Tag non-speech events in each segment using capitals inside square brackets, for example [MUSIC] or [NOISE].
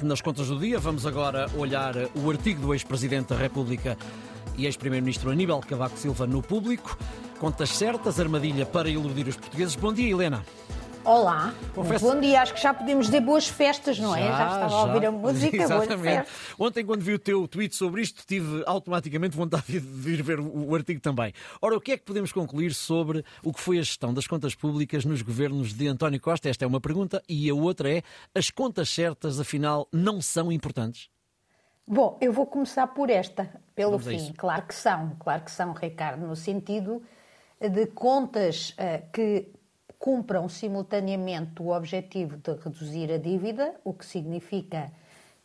Nas contas do dia, vamos agora olhar o artigo do ex-presidente da República e ex-primeiro-ministro Aníbal Cavaco Silva no público. Contas certas, armadilha para iludir os portugueses. Bom dia, Helena. Olá, Confesso... bom dia. Acho que já podemos dizer boas festas, não é? Já, já estava já. a ouvir a música, Exatamente. boas festas. Ontem, quando vi o teu tweet sobre isto, tive automaticamente vontade de ir ver o, o artigo também. Ora, o que é que podemos concluir sobre o que foi a gestão das contas públicas nos governos de António Costa? Esta é uma pergunta. E a outra é: as contas certas, afinal, não são importantes? Bom, eu vou começar por esta, pelo Vamos fim. Claro que são, claro que são, Ricardo, no sentido de contas uh, que cumpram simultaneamente o objetivo de reduzir a dívida, o que significa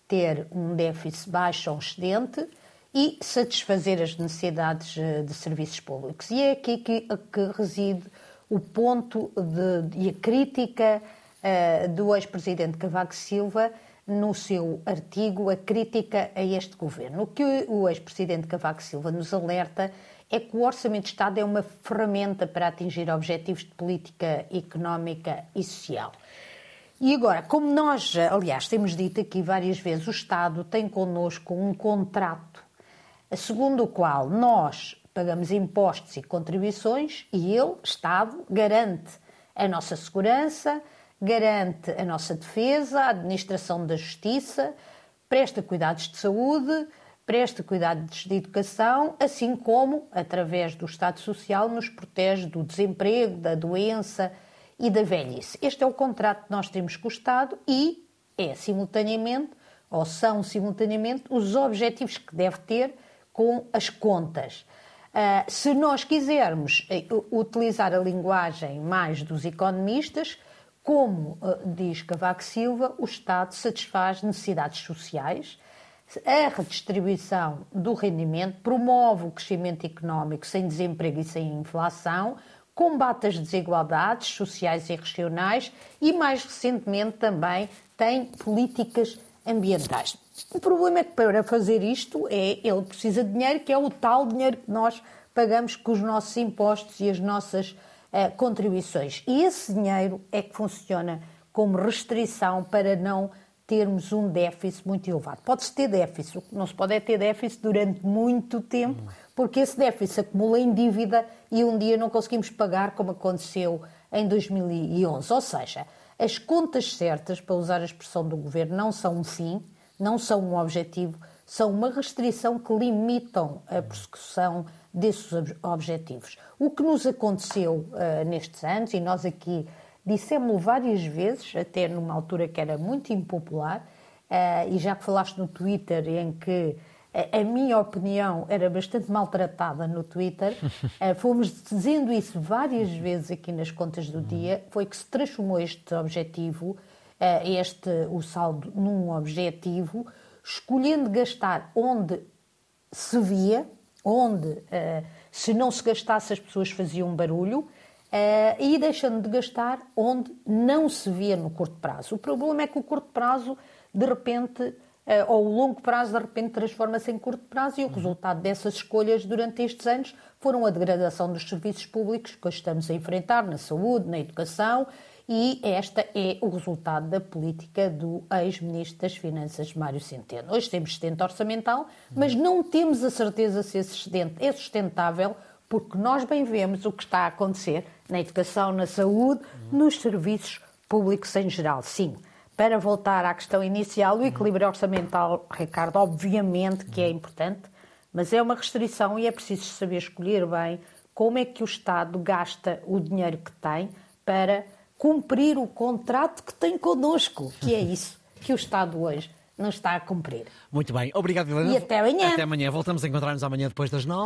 ter um déficit baixo ou excedente, e satisfazer as necessidades eh, de serviços públicos. E é aqui que, que reside o ponto de, e a crítica uh, do ex-presidente Cavaco Silva no seu artigo, a crítica a este governo. O que o ex-presidente Cavaco Silva nos alerta é que o Orçamento de Estado é uma ferramenta para atingir objetivos de política económica e social. E agora, como nós, aliás, temos dito aqui várias vezes, o Estado tem connosco um contrato segundo o qual nós pagamos impostos e contribuições e ele, Estado, garante a nossa segurança, garante a nossa defesa, a administração da justiça, presta cuidados de saúde, presta cuidados de educação, assim como, através do Estado Social, nos protege do desemprego, da doença e da velhice. Este é o contrato que nós temos com o Estado e é simultaneamente, ou são simultaneamente, os objetivos que deve ter com as contas. Uh, se nós quisermos uh, utilizar a linguagem mais dos economistas, como uh, diz Cavaco Silva, o Estado satisfaz necessidades sociais, a redistribuição do rendimento promove o crescimento económico sem desemprego e sem inflação, combate as desigualdades sociais e regionais e, mais recentemente, também tem políticas ambientais. O problema é que para fazer isto é ele precisa de dinheiro, que é o tal dinheiro que nós pagamos com os nossos impostos e as nossas uh, contribuições. E esse dinheiro é que funciona como restrição para não termos um déficit muito elevado. Pode-se ter déficit, o que não se pode é ter déficit durante muito tempo, porque esse déficit acumula em dívida e um dia não conseguimos pagar, como aconteceu em 2011. Ou seja, as contas certas, para usar a expressão do governo, não são um fim, não são um objetivo, são uma restrição que limitam a persecução desses objetivos. O que nos aconteceu uh, nestes anos, e nós aqui Dissemos-lo várias vezes, até numa altura que era muito impopular, uh, e já que falaste no Twitter, em que a, minha opinião era bastante maltratada no Twitter, uh, [LAUGHS] fomos dizendo isso várias vezes aqui nas contas do dia, foi que se transformou este objetivo, este, o saldo, num objetivo, escolhendo gastar onde se via, onde se não se gastasse as pessoas faziam barulho, Uh, e deixando de gastar onde não se via no curto prazo. O problema é que o curto prazo, de repente, uh, ou o longo prazo, de repente, transforma-se em curto prazo e o resultado dessas escolhas durante estes anos foram a degradação dos serviços públicos que estamos a enfrentar na saúde, na educação e esta é o resultado da política do ex-ministro das Finanças, Mário Centeno. Hoje temos excedente orçamental, mas não temos a certeza se esse excedente é sustentável porque nós bem vemos o que está a acontecer na educação, na saúde, nos serviços públicos em geral. Sim, para voltar à questão inicial, o equilíbrio orçamental, Ricardo, obviamente que é importante, mas é uma restrição e é preciso saber escolher bem como é que o Estado gasta o dinheiro que tem para cumprir o contrato que tem connosco, que é isso que o Estado hoje não está a cumprir. Muito bem, obrigado, Helena. E até amanhã. Até amanhã. Voltamos a encontrar-nos amanhã depois das nove.